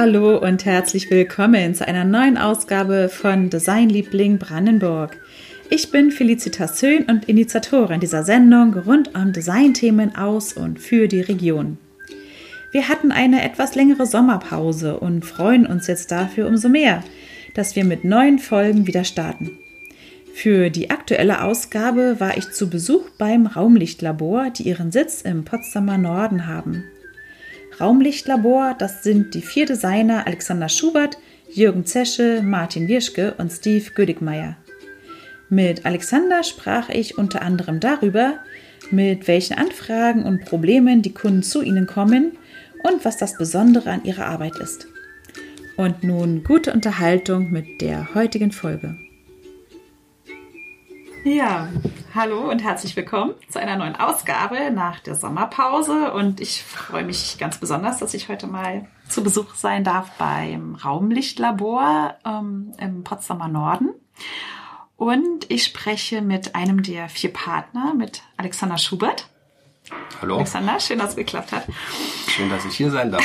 Hallo und herzlich willkommen zu einer neuen Ausgabe von Designliebling Brandenburg. Ich bin Felicitas Höhn und Initiatorin dieser Sendung rund um Designthemen aus und für die Region. Wir hatten eine etwas längere Sommerpause und freuen uns jetzt dafür umso mehr, dass wir mit neuen Folgen wieder starten. Für die aktuelle Ausgabe war ich zu Besuch beim Raumlichtlabor, die ihren Sitz im Potsdamer Norden haben. Raumlichtlabor, das sind die vier Designer Alexander Schubert, Jürgen Zesche, Martin Wirschke und Steve Gödigmeier. Mit Alexander sprach ich unter anderem darüber, mit welchen Anfragen und Problemen die Kunden zu ihnen kommen und was das Besondere an ihrer Arbeit ist. Und nun gute Unterhaltung mit der heutigen Folge. Ja, hallo und herzlich willkommen zu einer neuen Ausgabe nach der Sommerpause. Und ich freue mich ganz besonders, dass ich heute mal zu Besuch sein darf beim Raumlichtlabor ähm, im Potsdamer Norden. Und ich spreche mit einem der vier Partner, mit Alexander Schubert. Hallo. Alexander, schön, dass es geklappt hat. Schön, dass ich hier sein darf.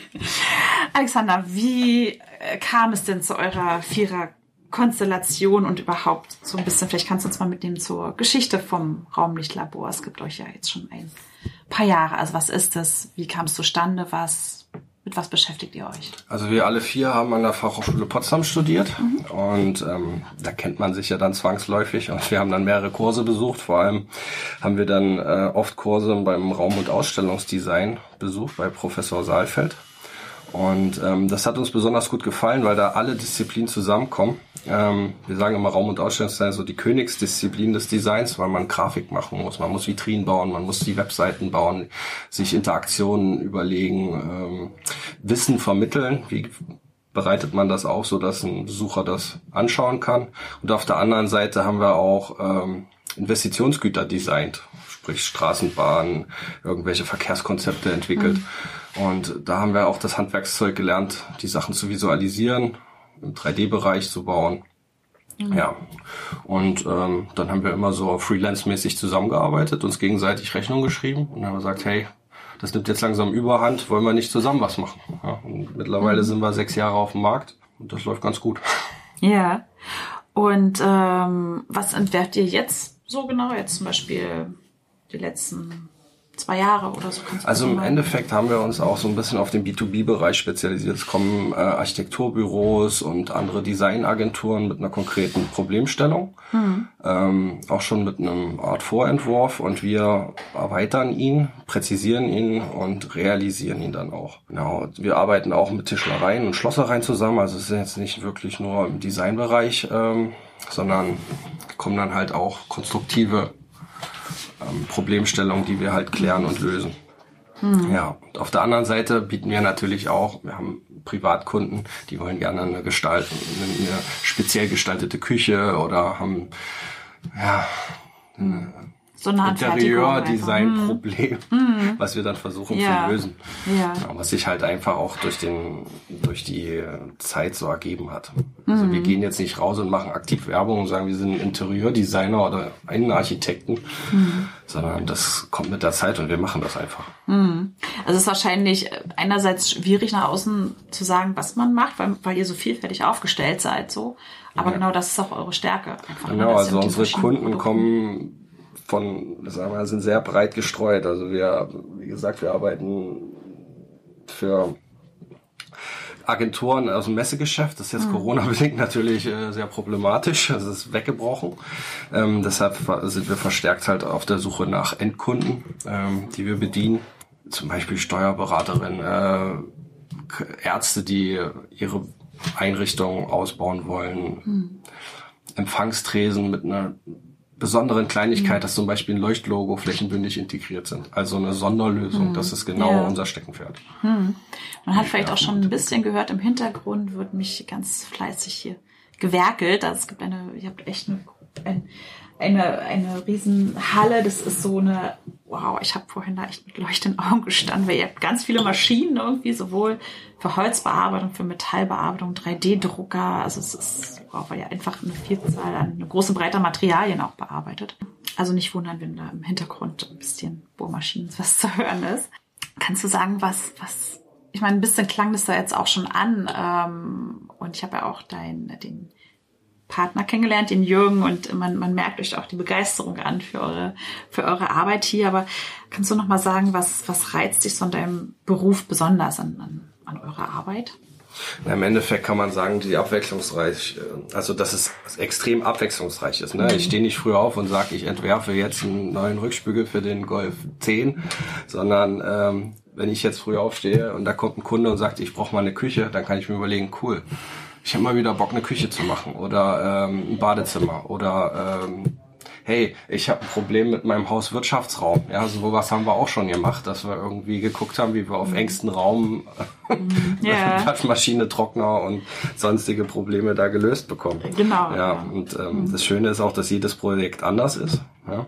Alexander, wie äh, kam es denn zu eurer Vierer Konstellation und überhaupt so ein bisschen, vielleicht kannst du uns mal mitnehmen zur Geschichte vom Raumlichtlabor. Es gibt euch ja jetzt schon ein paar Jahre. Also was ist das? Wie kam es zustande? Was, mit was beschäftigt ihr euch? Also wir alle vier haben an der Fachhochschule Potsdam studiert mhm. und ähm, da kennt man sich ja dann zwangsläufig und wir haben dann mehrere Kurse besucht. Vor allem haben wir dann äh, oft Kurse beim Raum- und Ausstellungsdesign besucht bei Professor Saalfeld. Und ähm, das hat uns besonders gut gefallen, weil da alle Disziplinen zusammenkommen. Ähm, wir sagen immer Raum- und Ausstellungsdesign so die Königsdisziplin des Designs, weil man Grafik machen muss, man muss Vitrinen bauen, man muss die Webseiten bauen, sich Interaktionen überlegen, ähm, Wissen vermitteln. Wie bereitet man das auf, so dass ein Besucher das anschauen kann? Und auf der anderen Seite haben wir auch ähm, Investitionsgüter designt, sprich Straßenbahnen, irgendwelche Verkehrskonzepte entwickelt. Mhm. Und da haben wir auch das Handwerkszeug gelernt, die Sachen zu visualisieren, im 3D-Bereich zu bauen. Mhm. Ja, und ähm, dann haben wir immer so freelance-mäßig zusammengearbeitet, uns gegenseitig Rechnung geschrieben und haben gesagt, hey, das nimmt jetzt langsam Überhand, wollen wir nicht zusammen was machen? Ja, und mittlerweile mhm. sind wir sechs Jahre auf dem Markt und das läuft ganz gut. Ja, und ähm, was entwerft ihr jetzt so genau? Jetzt zum Beispiel die letzten zwei Jahre oder so. Also im Endeffekt haben wir uns auch so ein bisschen auf den B2B-Bereich spezialisiert. Es kommen äh, Architekturbüros und andere Designagenturen mit einer konkreten Problemstellung, mhm. ähm, auch schon mit einem Art Vorentwurf und wir erweitern ihn, präzisieren ihn und realisieren ihn dann auch. Genau. Wir arbeiten auch mit Tischlereien und Schlossereien zusammen. Also es ist jetzt nicht wirklich nur im Designbereich, ähm, sondern kommen dann halt auch konstruktive ähm, Problemstellungen, die wir halt klären und lösen. Mhm. Ja, und auf der anderen Seite bieten wir natürlich auch, wir haben Privatkunden, die wollen gerne eine Gestalt, eine, eine speziell gestaltete Küche oder haben ja eine so ein Interieur-Design-Problem, mhm. was wir dann versuchen ja. zu lösen. Ja. Was sich halt einfach auch durch den durch die Zeit so ergeben hat. Mhm. Also wir mhm. gehen jetzt nicht raus und machen aktiv Werbung und sagen, wir sind Interieur-Designer oder Innenarchitekten, mhm. sondern das kommt mit der Zeit und wir machen das einfach. Mhm. Also es ist wahrscheinlich einerseits schwierig nach außen zu sagen, was man macht, weil, weil ihr so vielfältig aufgestellt seid, so. Aber ja. genau das ist auch eure Stärke. Einfach, genau, also unsere Kunden Produkten. kommen von, sagen wir, sind sehr breit gestreut. Also wir, wie gesagt, wir arbeiten für Agenturen aus dem Messegeschäft. Das ist jetzt mhm. Corona-bedingt natürlich äh, sehr problematisch. Also es ist weggebrochen. Ähm, deshalb sind wir verstärkt halt auf der Suche nach Endkunden, ähm, die wir bedienen. Zum Beispiel Steuerberaterin, äh, Ärzte, die ihre Einrichtung ausbauen wollen. Mhm. Empfangstresen mit einer besonderen Kleinigkeit, mhm. dass zum Beispiel ein Leuchtlogo flächenbündig integriert sind. Also eine Sonderlösung. Mhm. Das ist genau ja. unser Steckenpferd. Mhm. Man hat vielleicht auch schon ein bisschen gehört, im Hintergrund wird mich ganz fleißig hier gewerkelt. Also es gibt eine, ihr habt echt eine, ein, eine, eine riesen Halle. Das ist so eine, wow, ich habe vorhin da echt mit leuchtenden Augen gestanden, weil ihr habt ganz viele Maschinen irgendwie, sowohl für Holzbearbeitung, für Metallbearbeitung, 3D-Drucker. Also es ist, wow, weil ihr einfach eine Vielzahl eine große Breite Materialien auch bearbeitet. Also nicht wundern, wenn da im Hintergrund ein bisschen Bohrmaschinen was zu hören ist. Kannst du sagen, was, was ich meine, ein bisschen klang das da jetzt auch schon an. Ähm, und ich habe ja auch dein, den Partner kennengelernt, den Jürgen, und man, man merkt euch auch die Begeisterung an für eure, für eure Arbeit hier. Aber kannst du noch mal sagen, was, was reizt dich so an deinem Beruf besonders an, an, an eurer Arbeit? Na, Im Endeffekt kann man sagen, die abwechslungsreich, äh, also dass es extrem abwechslungsreich ist. Ne? Ich stehe nicht früh auf und sage, ich entwerfe jetzt einen neuen Rückspiegel für den Golf 10, sondern ähm, wenn ich jetzt früh aufstehe und da kommt ein Kunde und sagt, ich brauche mal eine Küche, dann kann ich mir überlegen, cool, ich habe mal wieder Bock, eine Küche zu machen oder ähm, ein Badezimmer oder ähm, hey, ich habe ein Problem mit meinem Hauswirtschaftsraum. Ja, sowas haben wir auch schon gemacht, dass wir irgendwie geguckt haben, wie wir auf mhm. engstem Raum yeah. Mhm. Waschmaschine, Trockner und sonstige Probleme da gelöst bekommen. Genau. Ja, und ähm, mhm. das Schöne ist auch, dass jedes Projekt anders ist. Ja.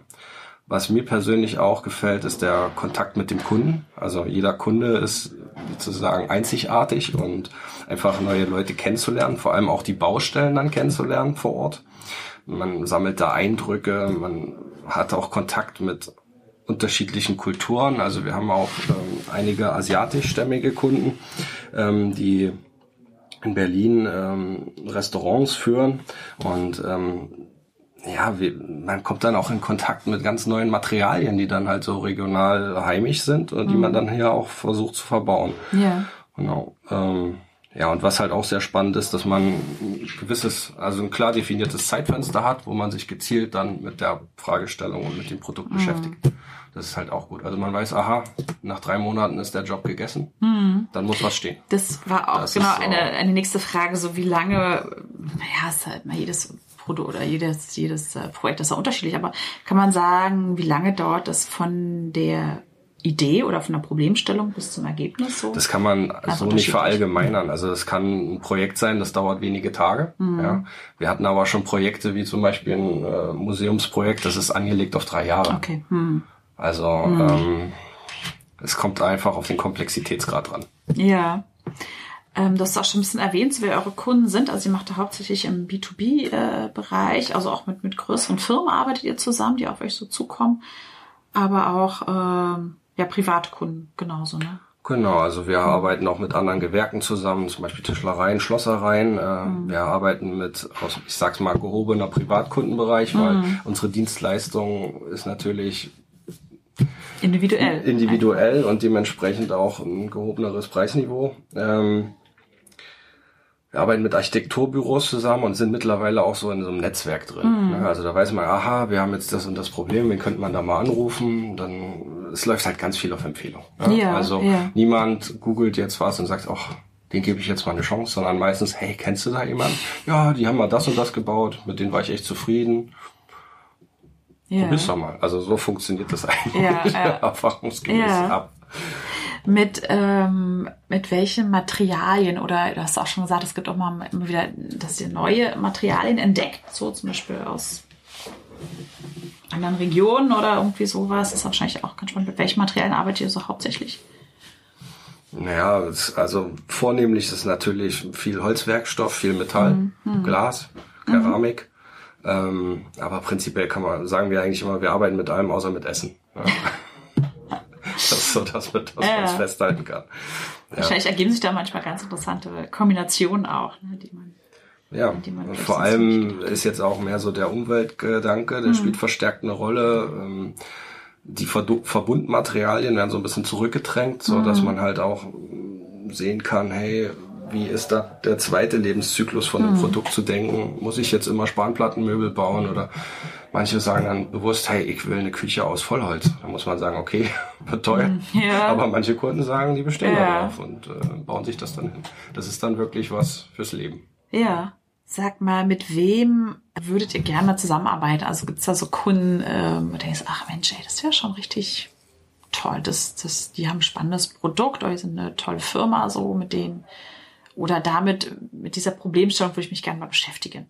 Was mir persönlich auch gefällt, ist der Kontakt mit dem Kunden. Also jeder Kunde ist sozusagen einzigartig und einfach neue Leute kennenzulernen, vor allem auch die Baustellen dann kennenzulernen vor Ort. Man sammelt da Eindrücke, man hat auch Kontakt mit unterschiedlichen Kulturen. Also wir haben auch ähm, einige asiatischstämmige Kunden, ähm, die in Berlin ähm, Restaurants führen und ähm, ja, wie, man kommt dann auch in Kontakt mit ganz neuen Materialien, die dann halt so regional heimisch sind und mhm. die man mhm. dann hier auch versucht zu verbauen. Ja. Genau. Ähm, ja, und was halt auch sehr spannend ist, dass man ein gewisses, also ein klar definiertes Zeitfenster hat, wo man sich gezielt dann mit der Fragestellung und mit dem Produkt mhm. beschäftigt. Das ist halt auch gut. Also man weiß, aha, nach drei Monaten ist der Job gegessen, mhm. dann muss was stehen. Das war auch das genau so eine, eine nächste Frage, so wie lange, naja, ist halt mal jedes Produkt oder jedes, jedes äh, Projekt ist ja unterschiedlich, aber kann man sagen, wie lange dauert das von der Idee oder von der Problemstellung bis zum Ergebnis so? Das kann man so nicht verallgemeinern. Also es kann ein Projekt sein, das dauert wenige Tage. Mhm. Ja. Wir hatten aber schon Projekte wie zum Beispiel ein äh, Museumsprojekt, das ist angelegt auf drei Jahre. Okay. Mhm. Also mhm. Ähm, es kommt einfach auf den Komplexitätsgrad dran. Ja. Ähm, das ist auch schon ein bisschen erwähnt, wer eure Kunden sind. Also ihr macht da hauptsächlich im B2B-Bereich, äh, also auch mit, mit größeren Firmen arbeitet ihr zusammen, die auf euch so zukommen, aber auch ähm, ja, Privatkunden genauso, ne? Genau, also wir mhm. arbeiten auch mit anderen Gewerken zusammen, zum Beispiel Tischlereien, Schlossereien. Äh, mhm. Wir arbeiten mit, ich sag's mal, gehobener Privatkundenbereich, mhm. weil unsere Dienstleistung ist natürlich individuell, individuell und dementsprechend auch ein gehobeneres Preisniveau. Ähm, wir arbeiten mit Architekturbüros zusammen und sind mittlerweile auch so in so einem Netzwerk drin. Mhm. Also da weiß man, aha, wir haben jetzt das und das Problem, wen könnte man da mal anrufen? Dann es läuft halt ganz viel auf Empfehlung. Ja? Ja, also ja. niemand googelt jetzt was und sagt, ach, den gebe ich jetzt mal eine Chance, sondern meistens, hey, kennst du da jemanden? Ja, die haben mal das und das gebaut, mit denen war ich echt zufrieden. Ja. Probier's doch mal. Also so funktioniert das eigentlich ja, ja. erfahrungsgemäß ab. Mit, ähm, mit welchen Materialien oder du hast auch schon gesagt, es gibt auch mal immer wieder, dass ihr neue Materialien entdeckt, so zum Beispiel aus anderen Regionen oder irgendwie sowas. Das ist wahrscheinlich auch ganz spannend. Mit welchen Materialien arbeitet ihr so hauptsächlich? Naja, also vornehmlich ist natürlich viel Holzwerkstoff, viel Metall, mhm. mhm. Glas, Keramik. Mhm. Ähm, aber prinzipiell kann man, sagen wir eigentlich immer, wir arbeiten mit allem außer mit Essen. Ja. das ist so das, was man ja. festhalten kann. Ja. Wahrscheinlich ergeben sich da manchmal ganz interessante Kombinationen auch, ne, die man ja, vor allem ist jetzt auch mehr so der Umweltgedanke, der mhm. spielt verstärkt eine Rolle. Ähm, die Verbundmaterialien werden so ein bisschen zurückgedrängt, so dass mhm. man halt auch sehen kann, hey, wie ist da der zweite Lebenszyklus von dem mhm. Produkt zu denken? Muss ich jetzt immer Spanplattenmöbel bauen oder Manche sagen dann bewusst, hey, ich will eine Küche aus Vollholz. Da muss man sagen, okay, wird teuer. Hm, ja. Aber manche Kunden sagen, die bestehen ja. darauf und äh, bauen sich das dann hin. Das ist dann wirklich was fürs Leben. Ja. Sag mal, mit wem würdet ihr gerne zusammenarbeiten? Also gibt's da so Kunden, ähm, wo du denkst, ach Mensch, ey, das wäre schon richtig toll. Das, das, die haben ein spannendes Produkt oder sind eine tolle Firma, so mit denen. Oder damit, mit dieser Problemstellung würde ich mich gerne mal beschäftigen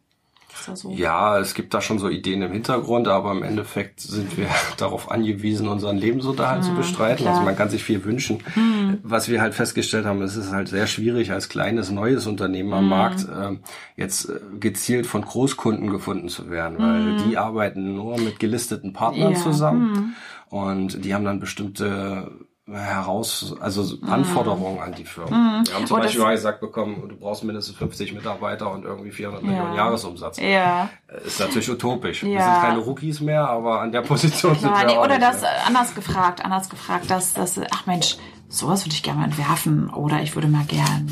so? Ja, es gibt da schon so Ideen im Hintergrund, aber im Endeffekt sind wir darauf angewiesen, unseren Lebensunterhalt ja, zu bestreiten. Klar. Also man kann sich viel wünschen. Mhm. Was wir halt festgestellt haben, es ist halt sehr schwierig, als kleines neues Unternehmen am mhm. Markt äh, jetzt gezielt von Großkunden gefunden zu werden, weil mhm. die arbeiten nur mit gelisteten Partnern ja. zusammen hm. und die haben dann bestimmte heraus, also Anforderungen an die Firmen. Wir haben zum Oh, Beispiel mal gesagt bekommen, du brauchst mindestens 50 Mitarbeiter und irgendwie 400 Millionen Jahresumsatz. Ja. Ist natürlich utopisch. Wir Ja. sind keine Rookies mehr, aber an der Position sind Ja, wir nee, auch oder das mehr. äh, anders gefragt, anders gefragt, dass, dass, ach Mensch, sowas würde ich gerne mal entwerfen oder ich würde mal gern,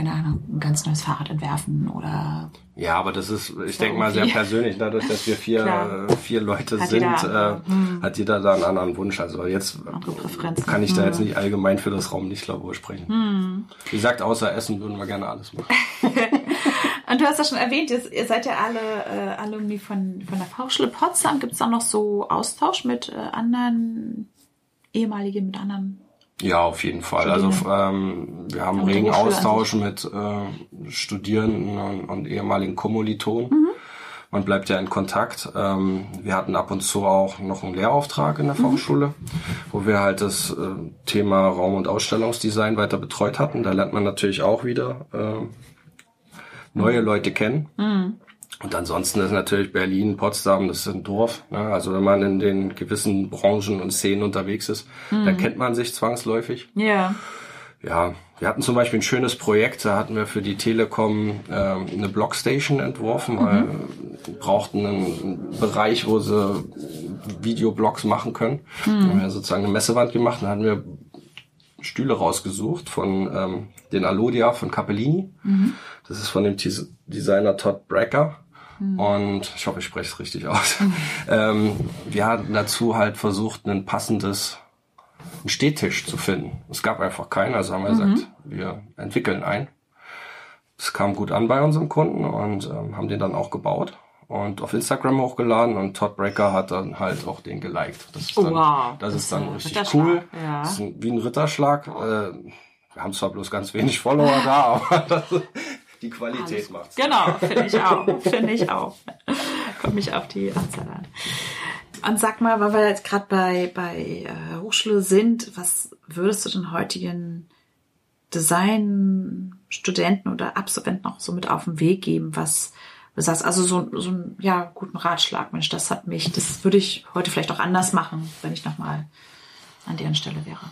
keine Ahnung, ein ganz neues Fahrrad entwerfen oder Ja, aber das ist, ich denke mal, sehr persönlich. Dadurch, dass wir vier, Klar. vier Leute Hat sind, jeder, äh, hat jeder da einen anderen Wunsch. Also jetzt kann ich da jetzt nicht allgemein für das Raumlichtlabor sprechen. Wie gesagt, außer Essen würden wir gerne alles machen. Und du hast ja schon erwähnt, ihr, ihr seid ja alle äh, Alumni von, von der Fachschule Potsdam. Gibt es da noch so Austausch mit äh, anderen ehemaligen, mit anderen? Ja, auf jeden Fall. Also ähm, wir haben regen Hochschule Austausch mit äh, Studierenden und, und ehemaligen Kommilitonen. Man bleibt ja in Kontakt. Ähm, wir hatten ab und zu auch noch einen Lehrauftrag in der Fachschule, wo wir halt das äh, Thema Raum- und Ausstellungsdesign weiter betreut hatten. Da lernt man natürlich auch wieder äh, neue Leute kennen. Und ansonsten ist natürlich Berlin, Potsdam, das ist ein Dorf. Ne? Also wenn man in den gewissen Branchen und Szenen unterwegs ist, dann kennt man sich zwangsläufig. Ja. Ja, wir hatten zum Beispiel ein schönes Projekt, da hatten wir für die Telekom ähm, eine Blockstation entworfen, weil wir brauchten einen Bereich, wo sie Videoblogs machen können. Da haben wir sozusagen eine Messewand gemacht, dann hatten wir Stühle rausgesucht von ähm, den Alodia von Capellini. Das ist von dem Designer Todd Brecker. Und ich hoffe, ich spreche es richtig aus. ähm, wir hatten dazu halt versucht, ein passendes einen Stehtisch zu finden. Es gab einfach keinen, also haben wir gesagt, wir entwickeln einen. Es kam gut an bei unserem Kunden und ähm, haben den dann auch gebaut und auf Instagram hochgeladen und Todd Brecker hat dann halt auch den geliked. Das ist dann, Wow. das ist dann Das ist richtig cool. Ja. Das ist ein, wie ein Ritterschlag. Äh, wir haben zwar bloß ganz wenig Follower da, aber das, die Qualität macht's. Genau, finde ich auch. Finde ich auch. Kommt mich auf die Anzahl an. Und sag mal, weil wir jetzt gerade bei, bei äh, Hochschule sind, was würdest du den heutigen Designstudenten oder Absolventen auch so mit auf den Weg geben, was du sagst, also so, so einen ja, guten Ratschlag, Mensch, das hat mich, das würde ich heute vielleicht auch anders machen, wenn ich nochmal an deren Stelle wäre.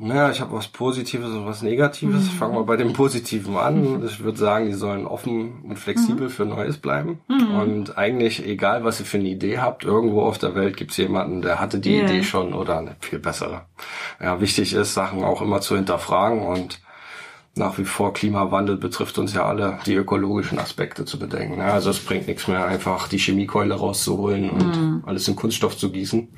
Naja, ich habe was Positives und was Negatives. Mhm. Ich fange mal bei dem Positiven an. Ich würde sagen, die sollen offen und flexibel Mhm. für Neues bleiben. Und eigentlich, egal was ihr für eine Idee habt, irgendwo auf der Welt gibt's jemanden, der hatte die Ja. Idee schon oder eine viel bessere. Ja, wichtig ist, Sachen auch immer zu hinterfragen und nach wie vor Klimawandel betrifft uns ja alle, die ökologischen Aspekte zu bedenken. Ja, also es bringt nichts mehr, einfach die Chemiekeule rauszuholen und Mhm. alles in Kunststoff zu gießen,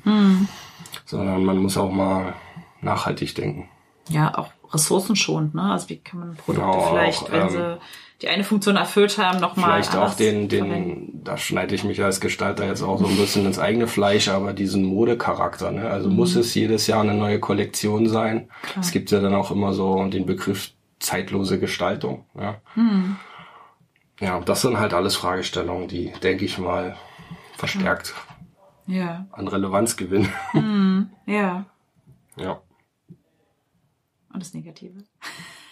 sondern man muss auch mal nachhaltig denken. Ja, auch ressourcenschonend, ne? Also wie kann man Produkte Genau, vielleicht, auch, wenn ähm, sie die eine Funktion erfüllt haben, nochmal. Vielleicht auch den, den, da schneide ich mich als Gestalter jetzt auch so ein bisschen ins eigene Fleisch, aber diesen Modecharakter, ne? Also muss es jedes Jahr eine neue Kollektion sein. Es gibt ja dann auch immer so den Begriff zeitlose Gestaltung, ja. Ja, das sind halt alles Fragestellungen, die, denke ich mal, verstärkt Ja, an Relevanz gewinnen. ja. ja. Und das Negative.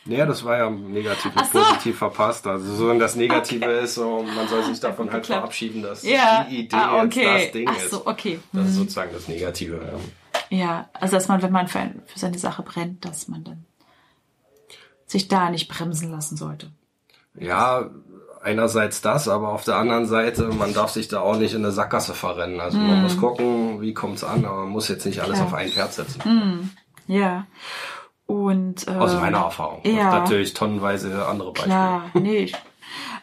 Ja, das war ja negativ mit so. positiv verpasst. Also so das Negative ist so, man soll sich davon halt geklappt. verabschieden, dass Ja, die Idee ah, jetzt okay. das Ding ist. so, okay. Das ist sozusagen das Negative. Ja. Ja, also dass man, wenn man für, ein, für seine Sache brennt, dass man dann sich da nicht bremsen lassen sollte. Ja, einerseits das, aber auf der anderen Seite, man darf sich da auch nicht in eine Sackgasse verrennen. Also man muss gucken, wie kommt's an, aber man muss jetzt nicht alles Klar. auf ein Pferd setzen. Ja. Und ähm, Aus meiner Erfahrung. ja. Natürlich tonnenweise andere Beispiele. Klar, nee. Ich,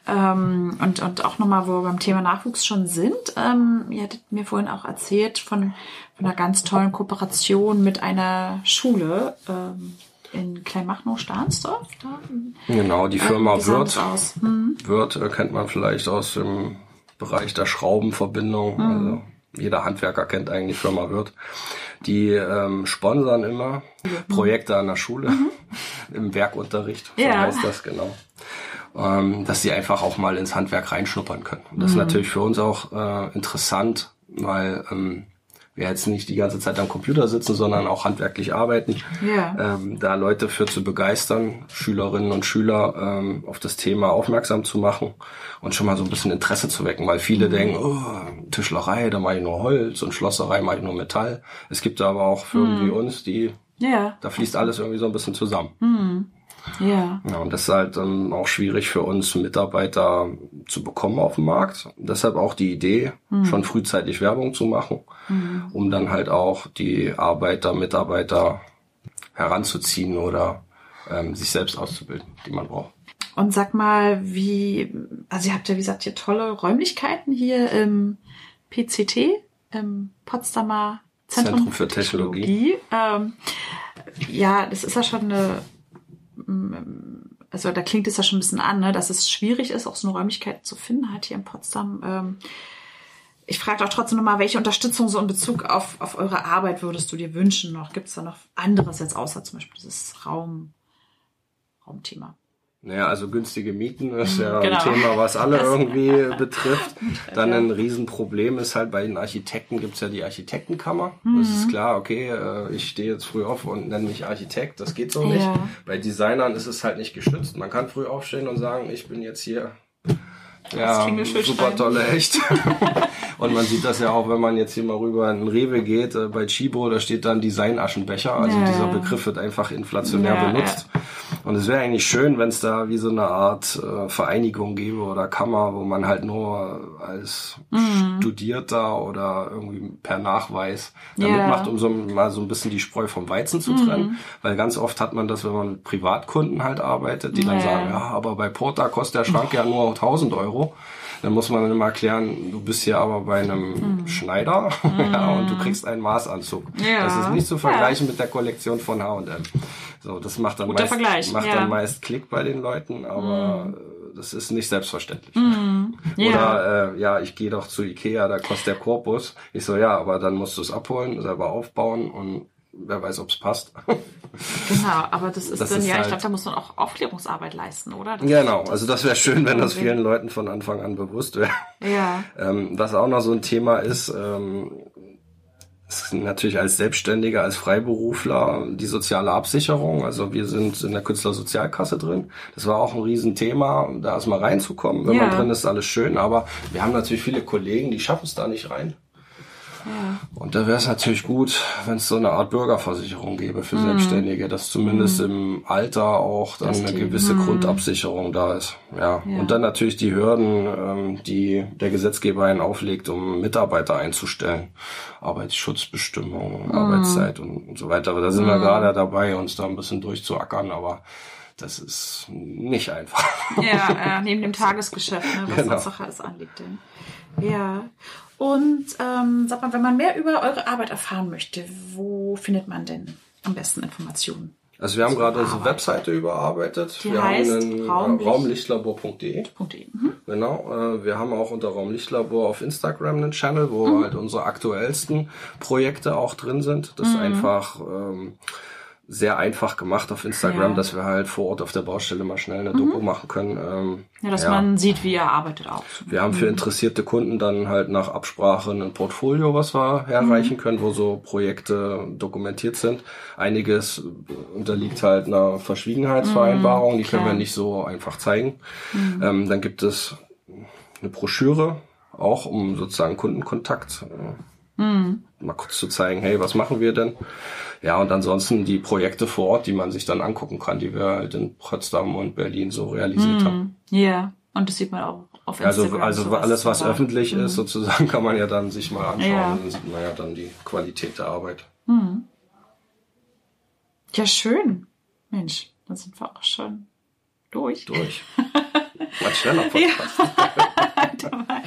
ähm, und, und auch nochmal, wo wir beim Thema Nachwuchs schon sind, ähm, ihr hattet mir vorhin auch erzählt von, von einer ganz tollen Kooperation mit einer Schule ähm, in Kleinmachnow, Stahnsdorf. Da, Genau, die Firma das Wirth. Hm? Wirth äh, kennt man vielleicht aus dem Bereich der Schraubenverbindung. Also jeder Handwerker kennt eigentlich Firma Wirth. Die ähm, sponsern immer Projekte an der Schule, im Werkunterricht, so Ja. heißt das genau. Ähm, dass sie einfach auch mal ins Handwerk reinschnuppern können. Und das ist natürlich für uns auch äh, interessant, weil ähm, wir jetzt nicht die ganze Zeit am Computer sitzen, sondern auch handwerklich arbeiten Ja. ähm, da Leute für zu begeistern, Schülerinnen und Schüler ähm, auf das Thema aufmerksam zu machen und schon mal so ein bisschen Interesse zu wecken, weil viele denken, oh, Tischlerei, da mache ich nur Holz und Schlosserei mache ich nur Metall. Es gibt aber auch Firmen wie uns, die Ja. Da fließt alles irgendwie so ein bisschen zusammen. Mhm. Ja. Ja, und das ist halt dann auch schwierig für uns Mitarbeiter zu bekommen auf dem Markt. Deshalb auch die Idee, Mhm. schon frühzeitig Werbung zu machen, um dann halt auch die Arbeiter, Mitarbeiter heranzuziehen oder ähm, sich selbst auszubilden, die man braucht. Und sag mal, wie, also ihr habt ja, wie gesagt, hier tolle Räumlichkeiten hier im PCT, im Potsdamer Zentrum, Zentrum für Technologie. Ähm, ja, das ist ja schon eine, mm, also da klingt es ja schon ein bisschen an, ne, dass es schwierig ist, auch so eine Räumlichkeit zu finden, halt hier in Potsdam. Ähm, ich frage doch trotzdem nochmal, welche Unterstützung so in Bezug auf, auf eure Arbeit würdest du dir wünschen noch? Gibt es da noch anderes jetzt außer zum Beispiel dieses Raum, Raumthema? Naja, also günstige Mieten ist ja Genau. ein Thema, was alle Das- irgendwie betrifft. Dann ein Riesenproblem ist halt bei den Architekten gibt's ja die Architektenkammer. Das Mhm. ist klar, okay, äh, ich stehe jetzt früh auf und nenne mich Architekt, das geht so nicht. Ja. Bei Designern ist es halt nicht geschützt. Man kann früh aufstehen und sagen, ich bin jetzt hier ja, super tolle Echt. und man sieht das ja auch, wenn man jetzt hier mal rüber in den Rewe geht, äh, bei Chibo, da steht dann Design-Aschenbecher. Also Ja. dieser Begriff wird einfach inflationär Ja, benutzt. Und es wäre eigentlich schön, wenn es da wie so eine Art äh, Vereinigung gäbe oder Kammer, wo man halt nur als Mhm. Studierter oder irgendwie per Nachweis da Ja. mitmacht, um so mal so ein bisschen die Spreu vom Weizen zu Mhm. trennen. Weil ganz oft hat man das, wenn man mit Privatkunden halt arbeitet, die dann Ja. sagen, ja, aber bei Porta kostet der Schrank ja nur 1000 Euro. Dann muss man immer erklären, du bist hier aber bei einem Schneider ja, und du kriegst einen Maßanzug. Mhm. Ja. Das ist nicht zu vergleichen mit der Kollektion von H&M. So, das macht dann Guter meist, Vergleich, macht ja. Mhm. dann meist Klick bei den Leuten, aber äh, das ist nicht selbstverständlich. Ja. Oder äh, ja, ich gehe doch zu Ikea, da kostet der Korpus. Ich so, ja, aber dann musst du es abholen, selber aufbauen und wer weiß, ob es passt. Genau, aber das ist Das dann, ist ja, ich halt- glaube, da muss man auch Aufklärungsarbeit leisten, oder? Das, genau, also das wäre schön, wenn das vielen Leuten von Anfang an bewusst wäre. Ja. Ähm, was auch noch so ein Thema ist, ähm, ist natürlich als Selbstständiger, als Freiberufler die soziale Absicherung. Also wir sind in der Künstlersozialkasse drin. Das war auch ein Riesenthema, da erstmal reinzukommen. Wenn Ja. man drin ist, alles schön. Aber wir haben natürlich viele Kollegen, die schaffen es da nicht rein. Und da wäre es natürlich gut, wenn es so eine Art Bürgerversicherung gäbe für Selbstständige, dass zumindest im Alter auch dann Dass eine gewisse Grundabsicherung da ist. Ja. Ja. Und dann natürlich die Hürden, ähm, die der Gesetzgeber einen auflegt, um Mitarbeiter einzustellen. Arbeitsschutzbestimmungen, Arbeitszeit und, und so weiter. Aber da sind wir gerade dabei, uns da ein bisschen durchzuackern, aber das ist nicht einfach. Ja, äh, neben dem Tagesgeschäft, ne, was Genau. noch alles anliegt. Denn. Ja. Und ähm, sag mal, wenn man mehr über eure Arbeit erfahren möchte, wo findet man denn am besten Informationen? Also wir haben gerade unsere. Webseite überarbeitet. Die wir heißt haben einen Raumlicht- Raumlichtlabor.de. .de. Mhm. Genau, äh, wir haben auch unter Raumlichtlabor auf Instagram einen Channel, wo Mhm. halt unsere aktuellsten Projekte auch drin sind. Das Mhm. ist einfach ähm, sehr einfach gemacht auf Instagram, Ja. dass wir halt vor Ort auf der Baustelle mal schnell eine Doku machen können. Ähm, Ja, dass man sieht, wie ihr arbeitet auch. wir haben für interessierte Kunden dann halt nach Absprache ein Portfolio, was wir herreichen können, wo so Projekte dokumentiert sind. Einiges unterliegt halt einer Verschwiegenheitsvereinbarung, die können wir nicht so einfach zeigen. Ähm, dann gibt es eine Broschüre, auch um sozusagen Kundenkontakt äh, mal kurz zu zeigen, hey, was machen wir denn? Ja, und ansonsten die Projekte vor Ort, die man sich dann angucken kann, die wir halt in Potsdam und Berlin so realisiert haben. Ja, und das sieht man auch auf Also, Instagram. also sowas alles, was dabei. öffentlich ist, sozusagen, kann man ja dann sich mal anschauen. Ja. Und dann sieht man ja dann die Qualität der Arbeit. Ja, schön. Mensch, dann sind wir auch schon durch. Durch. Mal schneller Podcast. War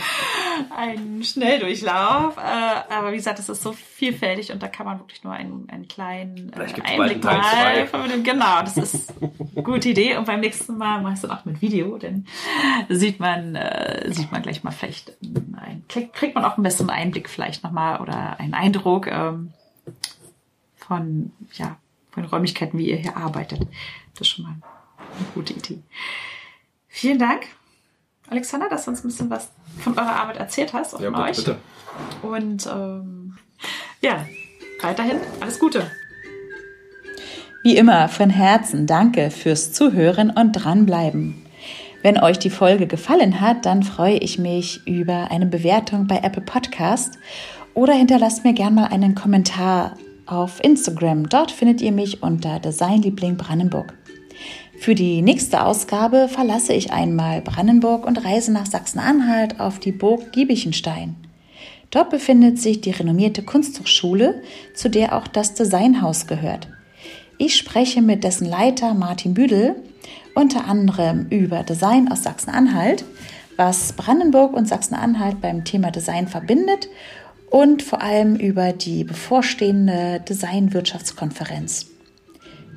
ein Schnelldurchlauf. Äh, aber wie gesagt, es ist so vielfältig und da kann man wirklich nur einen, einen kleinen äh, Vielleicht Einblick mal vermitteln. Genau, das ist eine gute Idee. Und beim nächsten Mal ich es dann auch mit Video, denn sieht man, äh, sieht man gleich mal vielleicht ein, kriegt, man auch einen besseren Einblick vielleicht nochmal oder einen Eindruck ähm, von, ja, von den Räumlichkeiten, wie ihr hier arbeitet. Das ist schon mal eine gute Idee. Vielen Dank, Alexander, dass du uns ein bisschen was von eurer Arbeit erzählt hast, auch Ja, von bitte, euch. bitte. Und ähm, ja, weiterhin alles Gute. Wie immer von Herzen danke fürs Zuhören und dranbleiben. Wenn euch die Folge gefallen hat, dann freue ich mich über eine Bewertung bei Apple Podcast oder hinterlasst mir gern mal einen Kommentar auf Instagram. Dort findet ihr mich unter Designliebling Brandenburg. Für die nächste Ausgabe verlasse ich einmal Brandenburg und reise nach Sachsen-Anhalt auf die Burg Giebichenstein. Dort befindet sich die renommierte Kunsthochschule, zu der auch das Designhaus gehört. Ich spreche mit dessen Leiter Martin Büdel unter anderem über Design aus Sachsen-Anhalt, was Brandenburg und Sachsen-Anhalt beim Thema Design verbindet und vor allem über die bevorstehende Designwirtschaftskonferenz.